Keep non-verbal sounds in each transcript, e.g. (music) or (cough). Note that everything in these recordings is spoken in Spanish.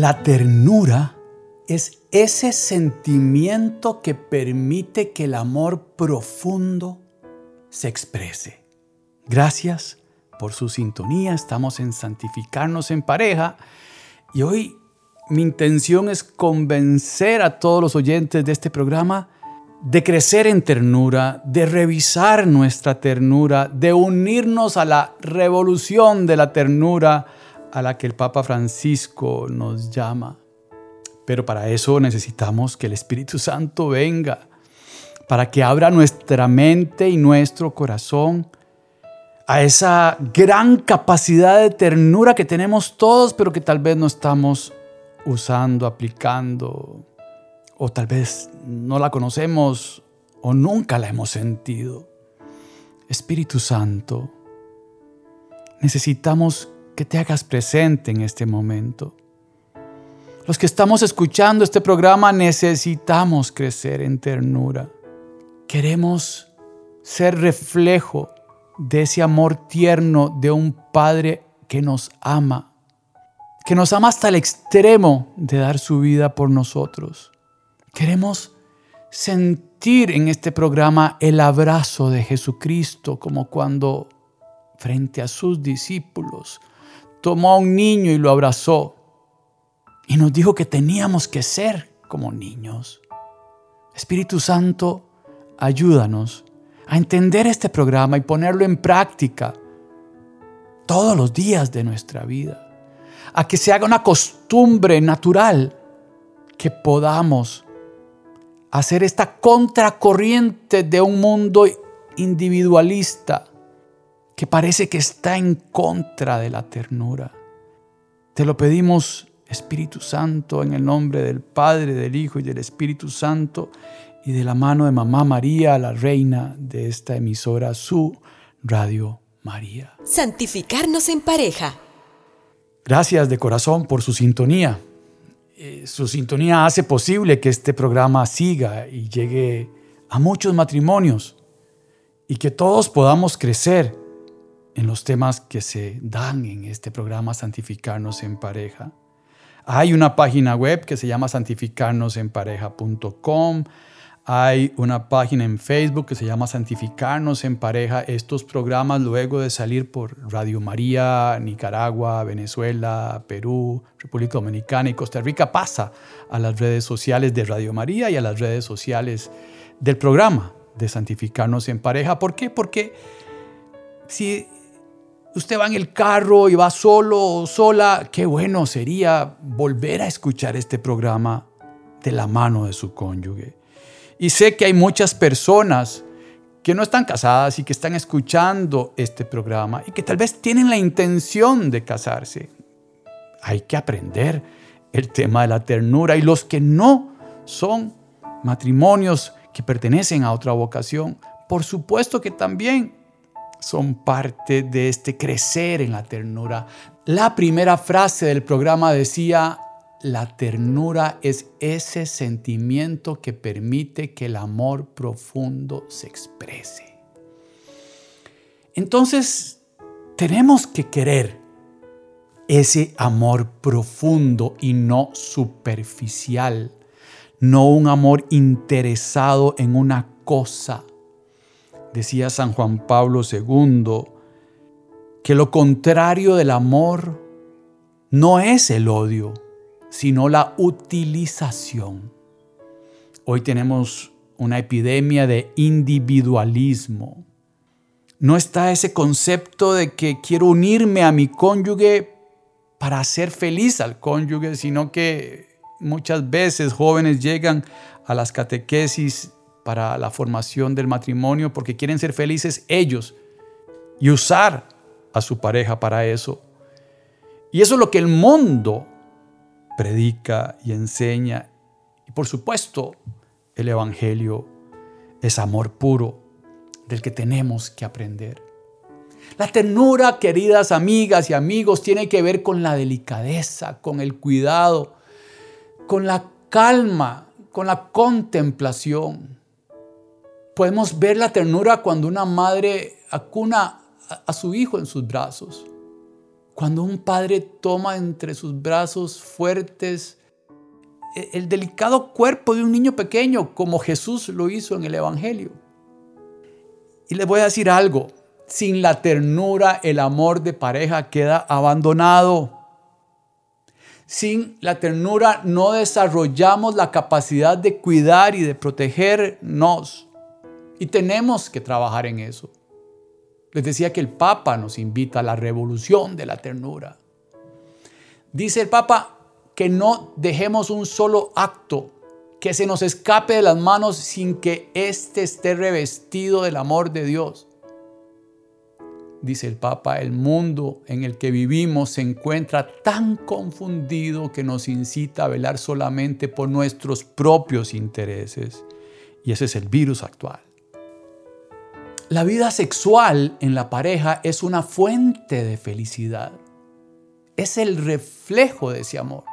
La ternura es ese sentimiento que permite que el amor profundo se exprese. Gracias por su sintonía, estamos en Santificarnos en pareja y hoy mi intención es convencer a todos los oyentes de este programa de crecer en ternura, de revisar nuestra ternura, de unirnos a la revolución de la ternura a la que el Papa Francisco nos llama. Pero para eso necesitamos que el Espíritu Santo venga, para que abra nuestra mente y nuestro corazón a esa gran capacidad de ternura que tenemos todos, pero que tal vez no estamos usando, aplicando, o tal vez no la conocemos o nunca la hemos sentido. Espíritu Santo, necesitamos que te hagas presente en este momento. Los que estamos escuchando este programa necesitamos crecer en ternura. Queremos ser reflejo de ese amor tierno de un Padre que nos ama, que nos ama hasta el extremo de dar su vida por nosotros. Queremos sentir en este programa el abrazo de Jesucristo como cuando frente a sus discípulos tomó a un niño y lo abrazó y nos dijo que teníamos que ser como niños. Espíritu Santo, ayúdanos a entender este programa y ponerlo en práctica todos los días de nuestra vida. A que se haga una costumbre natural que podamos hacer esta contracorriente de un mundo individualista que parece que está en contra de la ternura. Te lo pedimos, Espíritu Santo, en el nombre del Padre, del Hijo y del Espíritu Santo, y de la mano de Mamá María, la reina de esta emisora, su Radio María. Santificarnos en pareja. Gracias de corazón por su sintonía. Eh, su sintonía hace posible que este programa siga y llegue a muchos matrimonios y que todos podamos crecer en los temas que se dan en este programa Santificarnos en Pareja. Hay una página web que se llama santificarnosenpareja.com. Hay una página en Facebook que se llama Santificarnos en Pareja. Estos programas luego de salir por Radio María, Nicaragua, Venezuela, Perú, República Dominicana y Costa Rica pasa a las redes sociales de Radio María y a las redes sociales del programa de Santificarnos en Pareja. ¿Por qué? Porque si usted va en el carro y va solo o sola, qué bueno sería volver a escuchar este programa de la mano de su cónyuge. Y sé que hay muchas personas que no están casadas y que están escuchando este programa y que tal vez tienen la intención de casarse. Hay que aprender el tema de la ternura y los que no son matrimonios que pertenecen a otra vocación, por supuesto que también son parte de este crecer en la ternura. La primera frase del programa decía, la ternura es ese sentimiento que permite que el amor profundo se exprese. Entonces, tenemos que querer ese amor profundo y no superficial, no un amor interesado en una cosa decía San Juan Pablo II, que lo contrario del amor no es el odio, sino la utilización. Hoy tenemos una epidemia de individualismo. No está ese concepto de que quiero unirme a mi cónyuge para hacer feliz al cónyuge, sino que muchas veces jóvenes llegan a las catequesis para la formación del matrimonio porque quieren ser felices ellos y usar a su pareja para eso. Y eso es lo que el mundo predica y enseña. Y por supuesto, el Evangelio es amor puro del que tenemos que aprender. La ternura, queridas amigas y amigos, tiene que ver con la delicadeza, con el cuidado, con la calma, con la contemplación. Podemos ver la ternura cuando una madre acuna a su hijo en sus brazos, cuando un padre toma entre sus brazos fuertes el delicado cuerpo de un niño pequeño, como Jesús lo hizo en el Evangelio. Y les voy a decir algo, sin la ternura el amor de pareja queda abandonado. Sin la ternura no desarrollamos la capacidad de cuidar y de protegernos. Y tenemos que trabajar en eso. Les decía que el Papa nos invita a la revolución de la ternura. Dice el Papa que no dejemos un solo acto que se nos escape de las manos sin que éste esté revestido del amor de Dios dice el Papa, el mundo en el que vivimos se encuentra tan confundido que nos incita a velar solamente por nuestros propios intereses. Y ese es el virus actual. La vida sexual en la pareja es una fuente de felicidad. Es el reflejo de ese amor.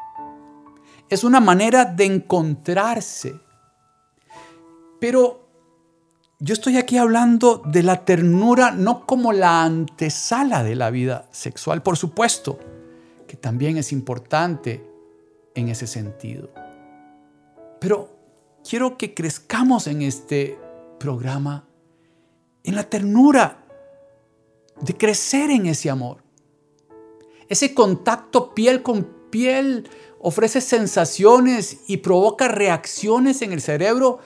Es una manera de encontrarse. Pero yo estoy aquí hablando de la ternura no como la antesala de la vida sexual, por supuesto, que también es importante en ese sentido. Pero quiero que crezcamos en este programa, en la ternura de crecer en ese amor. Ese contacto piel con piel ofrece sensaciones y provoca reacciones en el cerebro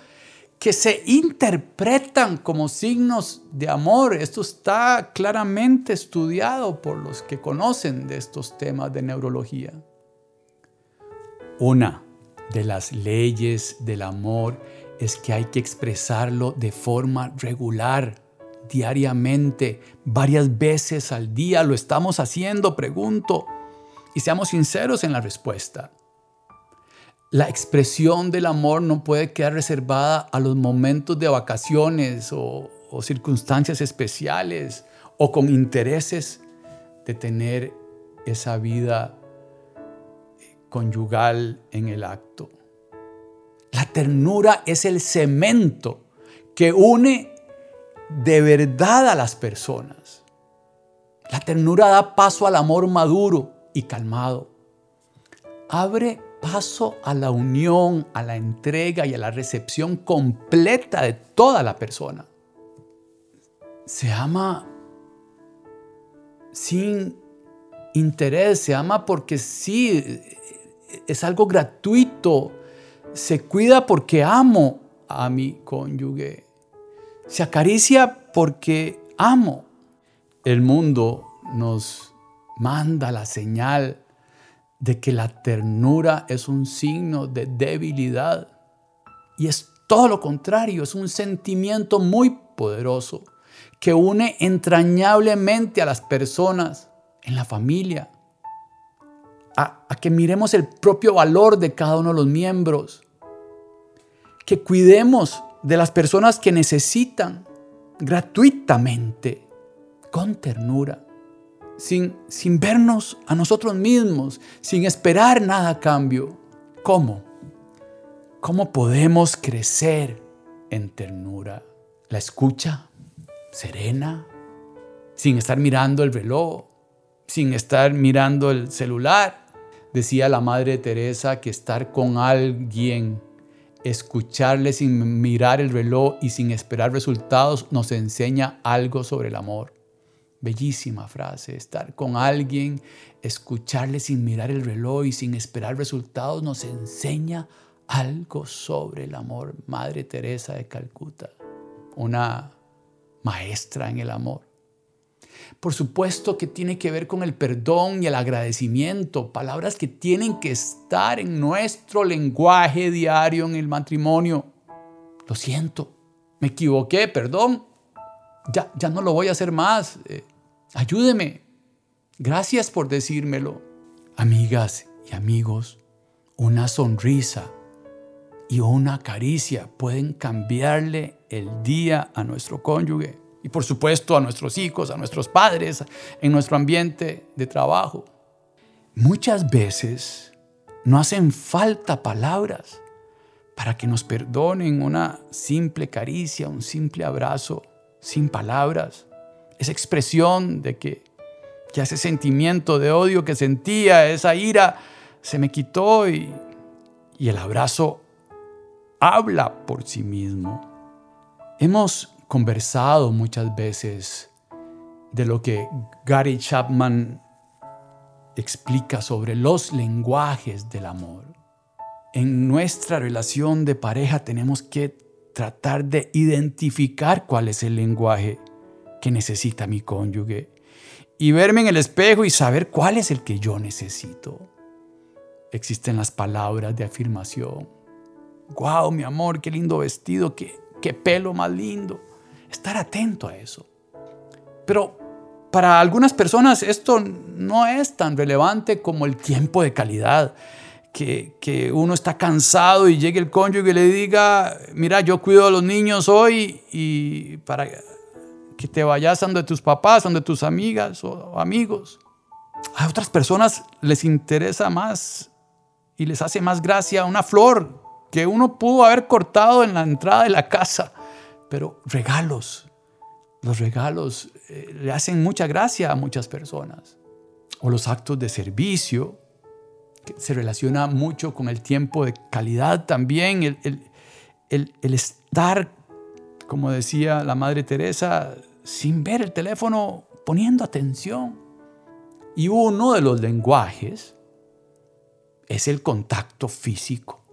que se interpretan como signos de amor. Esto está claramente estudiado por los que conocen de estos temas de neurología. Una de las leyes del amor es que hay que expresarlo de forma regular, diariamente, varias veces al día. ¿Lo estamos haciendo? Pregunto. Y seamos sinceros en la respuesta. La expresión del amor no puede quedar reservada a los momentos de vacaciones o, circunstancias especiales o con intereses de tener esa vida conyugal en el acto. La ternura es el cemento que une de verdad a las personas. La ternura da paso al amor maduro y calmado. Abre paso a la unión, a la entrega y a la recepción completa de toda la persona. Se ama sin interés, se ama porque sí, es algo gratuito, se cuida porque amo a mi cónyuge, se acaricia porque amo. El mundo nos manda la señal de que la ternura es un signo de debilidad. Y es todo lo contrario, es un sentimiento muy poderoso que une entrañablemente a las personas en la familia, a, a, que miremos el propio valor de cada uno de los miembros, que cuidemos de las personas que necesitan gratuitamente, con ternura sin, vernos a nosotros mismos, sin esperar nada a cambio. ¿Cómo? ¿Cómo podemos crecer en ternura? La escucha serena, sin estar mirando el reloj, sin estar mirando el celular. Decía la Madre Teresa que estar con alguien, escucharle sin mirar el reloj y sin esperar resultados nos enseña algo sobre el amor. Bellísima frase, estar con alguien, escucharle sin mirar el reloj y sin esperar resultados nos enseña algo sobre el amor. Madre Teresa de Calcuta, una maestra en el amor. Por supuesto que tiene que ver con el perdón y el agradecimiento, palabras que tienen que estar en nuestro lenguaje diario en el matrimonio. Lo siento, me equivoqué, perdón, ya, ya no lo voy a hacer más. Eh, ayúdeme. Gracias por decírmelo. Amigas y amigos, una sonrisa y una caricia pueden cambiarle el día a nuestro cónyuge y por supuesto a nuestros hijos, a nuestros padres, en nuestro ambiente de trabajo. Muchas veces no hacen falta palabras para que nos perdonen una simple caricia, un simple abrazo, sin palabras. Esa expresión de que ese sentimiento de odio que sentía, esa ira, se me quitó y, y el abrazo habla por sí mismo. Hemos conversado muchas veces de lo que Gary Chapman explica sobre los lenguajes del amor. En nuestra relación de pareja tenemos que tratar de identificar cuál es el lenguaje que necesita mi cónyuge y verme en el espejo y saber cuál es el que yo necesito. Existen las palabras de afirmación. ¡Wow, mi amor, qué lindo vestido, qué, qué pelo más lindo! Estar atento a eso. Pero para algunas personas esto no es tan relevante como el tiempo de calidad. Que, que, uno está cansado y llegue el cónyuge y le diga, mira, yo cuido a los niños hoy y para que te vayas donde tus papás, donde tus amigas o amigos. A otras personas les interesa más y les hace más gracia una flor que uno pudo haber cortado en la entrada de la casa pero regalos, los regalos eh, le hacen mucha gracia a muchas personas. O los actos de servicio, que se relaciona mucho con el tiempo de calidad también, el, el estar, como decía la Madre Teresa, sin ver el teléfono, poniendo atención. Y uno de los lenguajes es el contacto físico,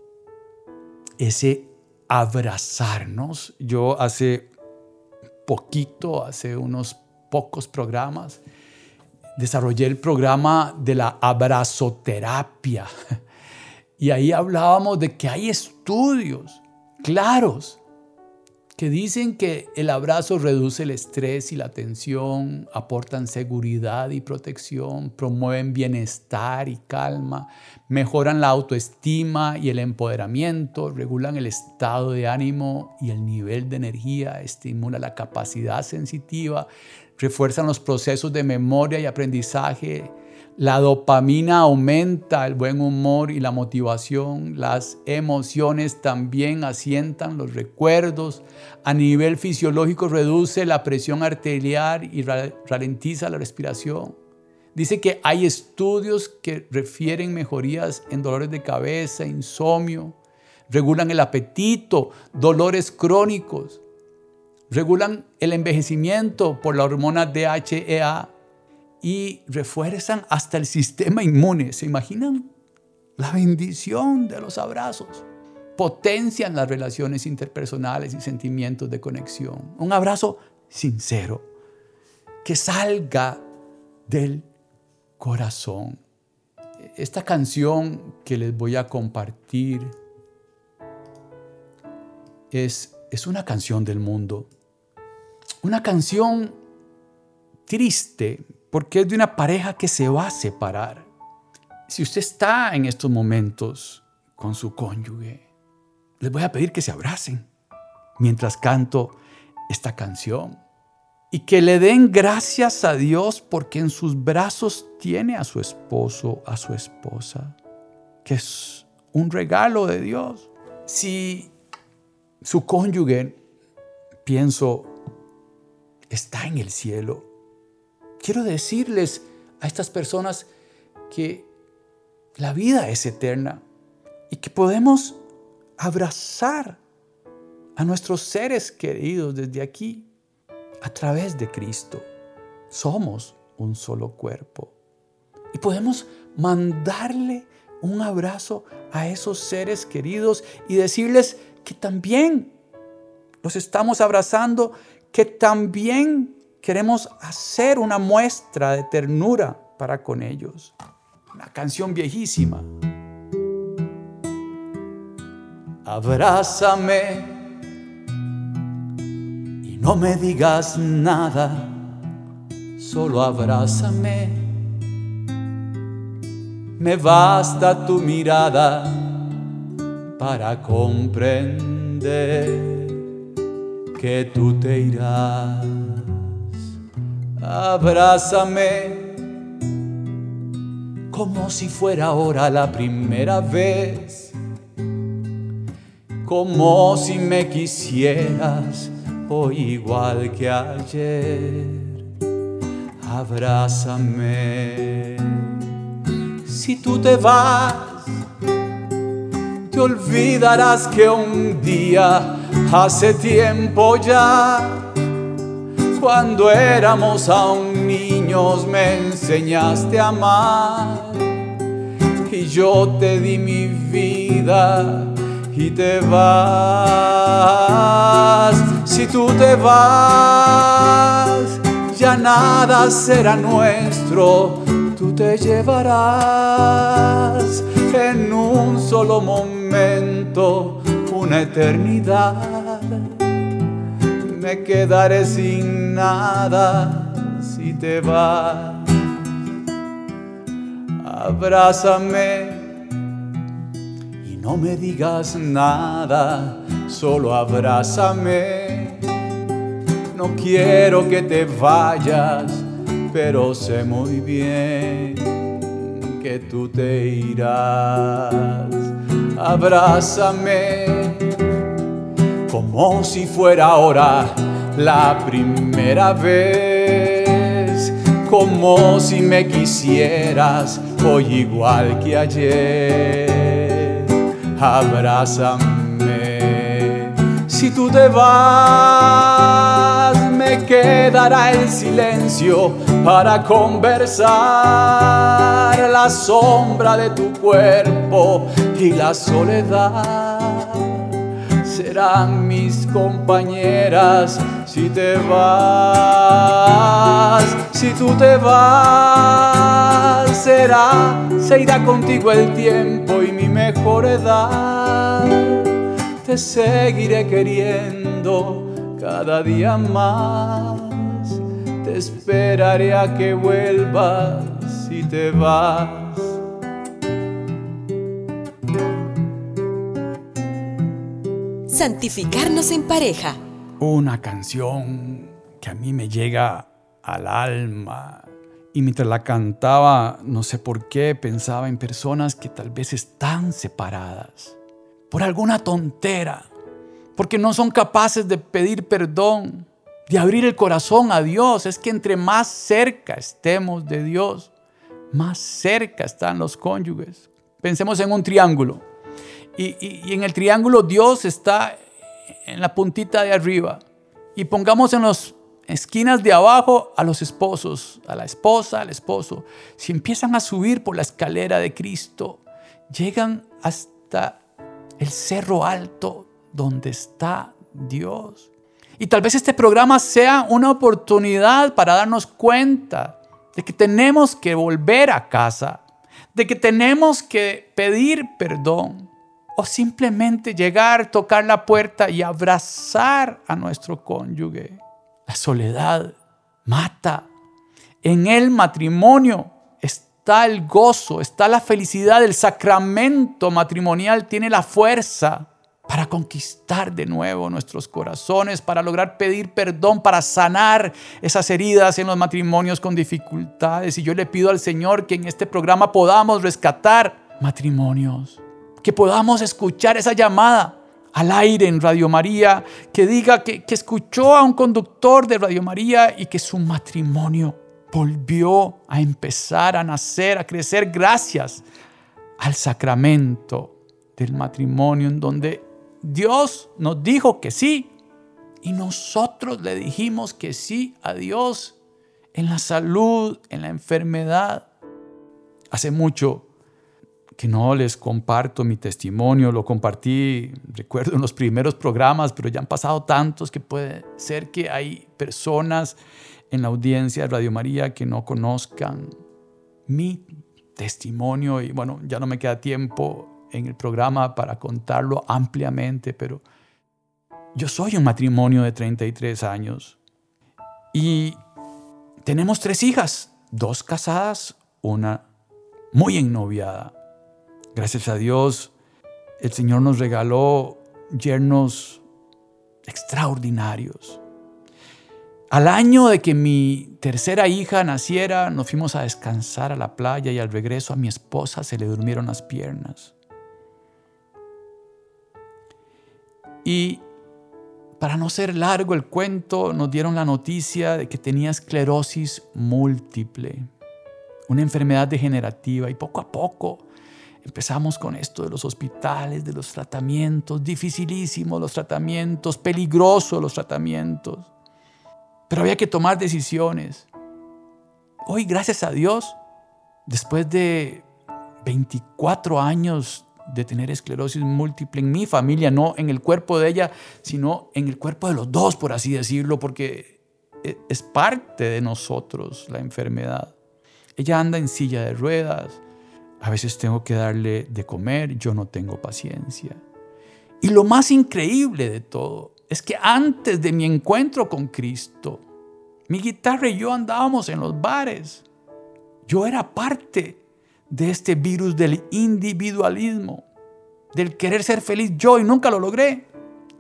ese abrazarnos. Yo hace poquito, hace unos pocos programas, desarrollé el programa de la abrazoterapia. (laughs) Y ahí hablábamos de que hay estudios claros que dicen que el abrazo reduce el estrés y la tensión, aportan seguridad y protección, promueven bienestar y calma, mejoran la autoestima y el empoderamiento, regulan el estado de ánimo y el nivel de energía, estimulan la capacidad sensitiva, refuerzan los procesos de memoria y aprendizaje, la dopamina aumenta el buen humor y la motivación. Las emociones también asientan los recuerdos. A nivel fisiológico reduce la presión arterial y ralentiza la respiración. Dice que hay estudios que refieren mejorías en dolores de cabeza, insomnio, regulan el apetito, dolores crónicos, regulan el envejecimiento por la hormona DHEA y refuerzan hasta el sistema inmune. ¿Se imaginan? La bendición de los abrazos. Potencian las relaciones interpersonales y sentimientos de conexión. Un abrazo sincero que salga del corazón. Esta canción que les voy a compartir es, es una canción del mundo. Una canción triste, porque es de una pareja que se va a separar. Si usted está en estos momentos con su cónyuge, les voy a pedir que se abracen mientras canto esta canción y que le den gracias a Dios porque en sus brazos tiene a su esposo, a su esposa, que es un regalo de Dios. Si su cónyuge, pienso, está en el cielo, quiero decirles a estas personas que la vida es eterna y que podemos abrazar a nuestros seres queridos desde aquí a través de Cristo. Somos un solo cuerpo y podemos mandarle un abrazo a esos seres queridos y decirles que también los estamos abrazando, que también queremos hacer una muestra de ternura para con ellos. Una canción viejísima. Abrázame y no me digas nada, solo abrázame. me basta tu mirada para comprender que tú te irás. Abrázame como si fuera ahora la primera vez, como si me quisieras hoy igual que ayer. Abrázame. Si tú te vas, te olvidarás que un día, hace tiempo ya, cuando éramos aún niños me enseñaste a amar y yo te di mi vida y te vas. Si tú te vas, ya nada será nuestro, tú te llevarás en un solo momento una eternidad. Me quedaré sin nada si te vas. Abrázame y no me digas nada, solo abrázame. No quiero que te vayas, pero sé muy bien que tú te irás. Abrázame como si fuera ahora la primera vez, como si me quisieras hoy igual que ayer. Abrázame, si tú te vas, me quedará el silencio para conversar, la sombra de tu cuerpo y la soledad serán mis compañeras si te vas, si tú te vas, será, se irá contigo el tiempo y mi mejor edad. Te seguiré queriendo cada día más, te esperaré a que vuelvas si te vas. Santificarnos en pareja. Una canción que a mí me llega al alma. Y mientras la cantaba, no sé por qué, pensaba en personas que tal vez están separadas por alguna tontera, porque no son capaces de pedir perdón, de abrir el corazón a Dios. Es que entre más cerca estemos de Dios, más cerca están los cónyuges. Pensemos en un triángulo y, en el triángulo Dios está en la puntita de arriba. Y pongamos en las esquinas de abajo a los esposos, a la esposa, al esposo. Si empiezan a subir por la escalera de Cristo, llegan hasta el cerro alto donde está Dios. Y tal vez este programa sea una oportunidad para darnos cuenta de que tenemos que volver a casa, de que tenemos que pedir perdón, o simplemente llegar, tocar la puerta y abrazar a nuestro cónyuge. La soledad mata. En el matrimonio está el gozo, está la felicidad. El sacramento matrimonial tiene la fuerza para conquistar de nuevo nuestros corazones, para lograr pedir perdón, para sanar esas heridas en los matrimonios con dificultades. Y yo le pido al Señor que en este programa podamos rescatar matrimonios que podamos escuchar esa llamada al aire en Radio María, que diga que, escuchó a un conductor de Radio María y que su matrimonio volvió a empezar a nacer, a crecer gracias al sacramento del matrimonio en donde Dios nos dijo que sí y nosotros le dijimos que sí a Dios en la salud, en la enfermedad. Hace mucho que no les comparto mi testimonio, lo compartí, recuerdo, en los primeros programas, pero ya han pasado tantos que puede ser que hay personas en la audiencia de Radio María que no conozcan mi testimonio y bueno, ya no me queda tiempo en el programa para contarlo ampliamente, pero yo soy un matrimonio de 33 años y tenemos tres hijas, dos casadas, una muy ennoviada. Gracias a Dios, el Señor nos regaló yernos extraordinarios. Al año de que mi tercera hija naciera, nos fuimos a descansar a la playa y al regreso a mi esposa se le durmieron las piernas. Y para no ser largo el cuento, nos dieron la noticia de que tenía esclerosis múltiple, una enfermedad degenerativa y poco a poco empezamos con esto de los hospitales, de los tratamientos, dificilísimos los tratamientos, peligrosos los tratamientos. Pero había que tomar decisiones. Hoy, gracias a Dios, después de 24 años de tener esclerosis múltiple en mi familia, no en el cuerpo de ella, sino en el cuerpo de los dos, por así decirlo, porque e, es parte de nosotros la enfermedad. Ella anda en silla de ruedas, a veces tengo que darle de comer, yo no tengo paciencia. Y lo más increíble de todo es que antes de mi encuentro con Cristo, mi guitarra y yo andábamos en los bares. Yo era parte de este virus del individualismo, del querer ser feliz yo y nunca lo logré,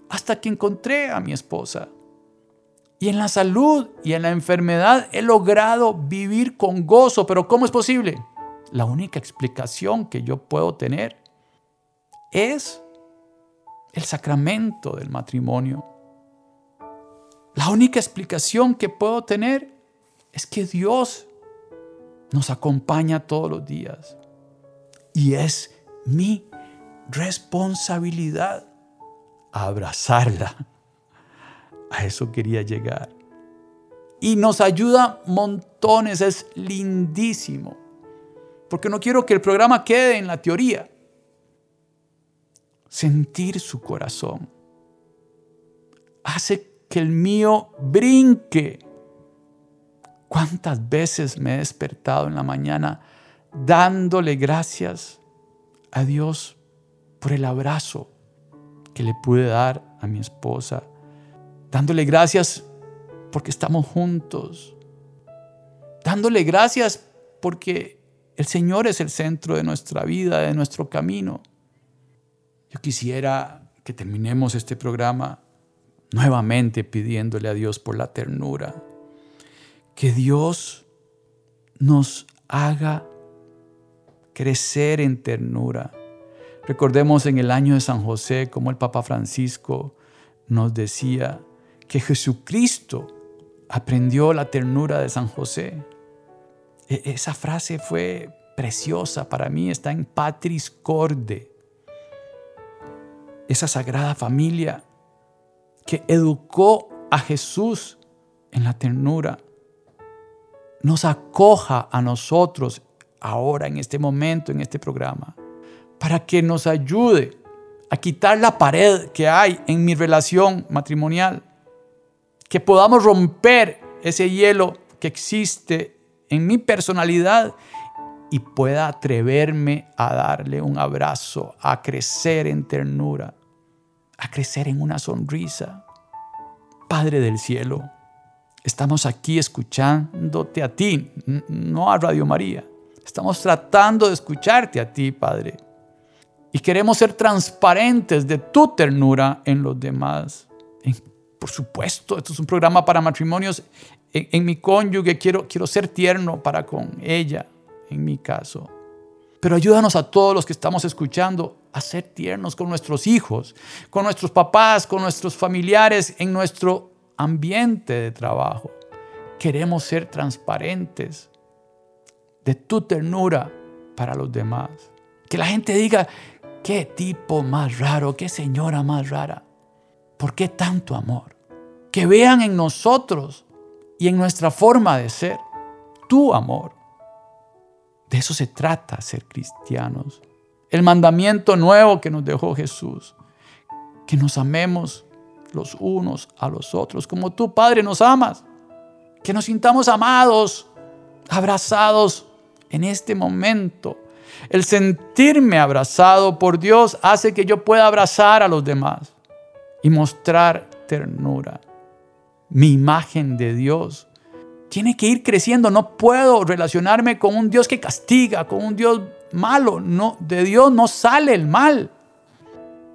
hasta que encontré a mi esposa. Y en la salud y en la enfermedad he logrado vivir con gozo, pero ¿cómo es posible? La única explicación que yo puedo tener es el sacramento del matrimonio. La única explicación que puedo tener es que Dios nos acompaña todos los días. Y es mi responsabilidad abrazarla. A eso quería llegar. Y nos ayuda montones, es lindísimo. Porque no quiero que el programa quede en la teoría sentir su corazón. Hace que el mío brinque. ¿Cuántas veces me he despertado en la mañana dándole gracias a Dios por el abrazo que le pude dar a mi esposa? Dándole gracias porque estamos juntos. Dándole gracias porque el Señor es el centro de nuestra vida, de nuestro camino. Yo quisiera que terminemos este programa nuevamente pidiéndole a Dios por la ternura. Que Dios nos haga crecer en ternura. Recordemos en el año de San José como el Papa Francisco nos decía que Jesucristo aprendió la ternura de San José. E-, esa frase fue preciosa para mí, está en Patris Corde. Esa sagrada familia que educó a Jesús en la ternura, nos acoja a nosotros ahora, en este momento, en este programa, para que nos ayude a quitar la pared que hay en mi relación matrimonial, que podamos romper ese hielo que existe en mi personalidad y pueda atreverme a darle un abrazo, a crecer en ternura, a crecer en una sonrisa. Padre del cielo, estamos aquí escuchándote a ti, no a Radio María. Estamos tratando de escucharte a ti, Padre. Y queremos ser transparentes de tu ternura en los demás. Por supuesto, esto es un programa para matrimonios. En, mi cónyuge quiero, quiero ser tierno para con ella en mi caso. Pero ayúdanos a todos los que estamos escuchando a ser tiernos con nuestros hijos, con nuestros papás, con nuestros familiares, en nuestro ambiente de trabajo. Queremos ser transparentes de tu ternura para los demás. Que la gente diga, qué tipo más raro, qué señora más rara. ¿Por qué tanto amor? Que vean en nosotros y en nuestra forma de ser tu amor. De eso se trata ser cristianos. El mandamiento nuevo que nos dejó Jesús. Que nos amemos los unos a los otros, como tú, Padre, nos amas. Que nos sintamos amados, abrazados en este momento. El sentirme abrazado por Dios hace que yo pueda abrazar a los demás y mostrar ternura. Mi imagen de Dios tiene que ir creciendo. No puedo relacionarme con un Dios que castiga, con un Dios malo. No, de Dios no sale el mal.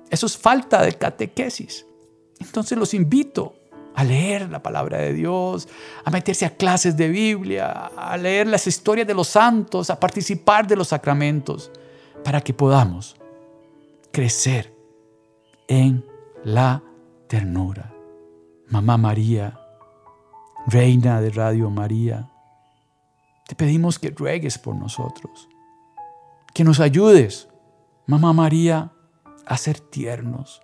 Eso es falta de catequesis. Entonces los invito a leer la palabra de Dios, a meterse a clases de Biblia, a leer las historias de los santos, a participar de los sacramentos, para que podamos crecer en la ternura. Mamá María, Reina de Radio María, te pedimos que ruegues por nosotros, que nos ayudes, Mamá María, a ser tiernos,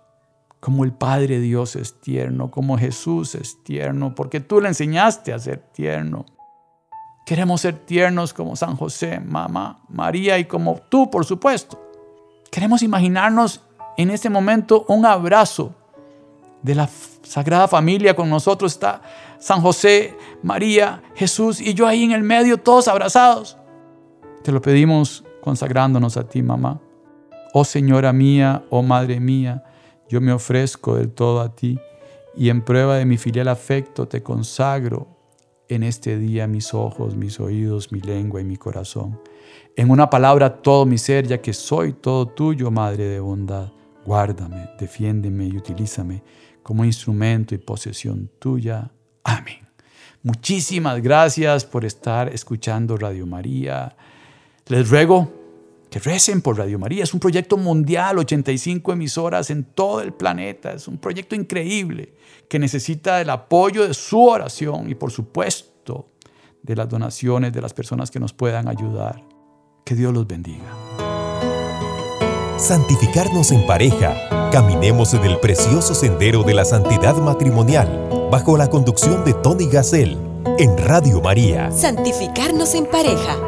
como el Padre Dios es tierno, como Jesús es tierno, porque tú le enseñaste a ser tierno. Queremos ser tiernos como San José, Mamá María y como tú, por supuesto. Queremos imaginarnos en este momento un abrazo de la Sagrada Familia con nosotros. Está San José, María, Jesús y yo ahí en el medio, todos abrazados. Te lo pedimos consagrándonos a ti, mamá. Oh Señora mía, oh Madre mía, yo me ofrezco del todo a ti y en prueba de mi filial afecto te consagro en este día mis ojos, mis oídos, mi lengua y mi corazón. En una palabra todo mi ser, ya que soy todo tuyo, Madre de bondad. Guárdame, defiéndeme y utilízame como instrumento y posesión tuya. Amén. Muchísimas gracias por estar escuchando Radio María. Les ruego que recen por Radio María. Es un proyecto mundial, 85 emisoras en todo el planeta. Es un proyecto increíble que necesita el apoyo de su oración y por supuesto de las donaciones de las personas que nos puedan ayudar. Que Dios los bendiga. Santificarnos en pareja. Caminemos en el precioso sendero de la santidad matrimonial bajo la conducción de Tony Gassel en Radio María. Santificarnos en pareja.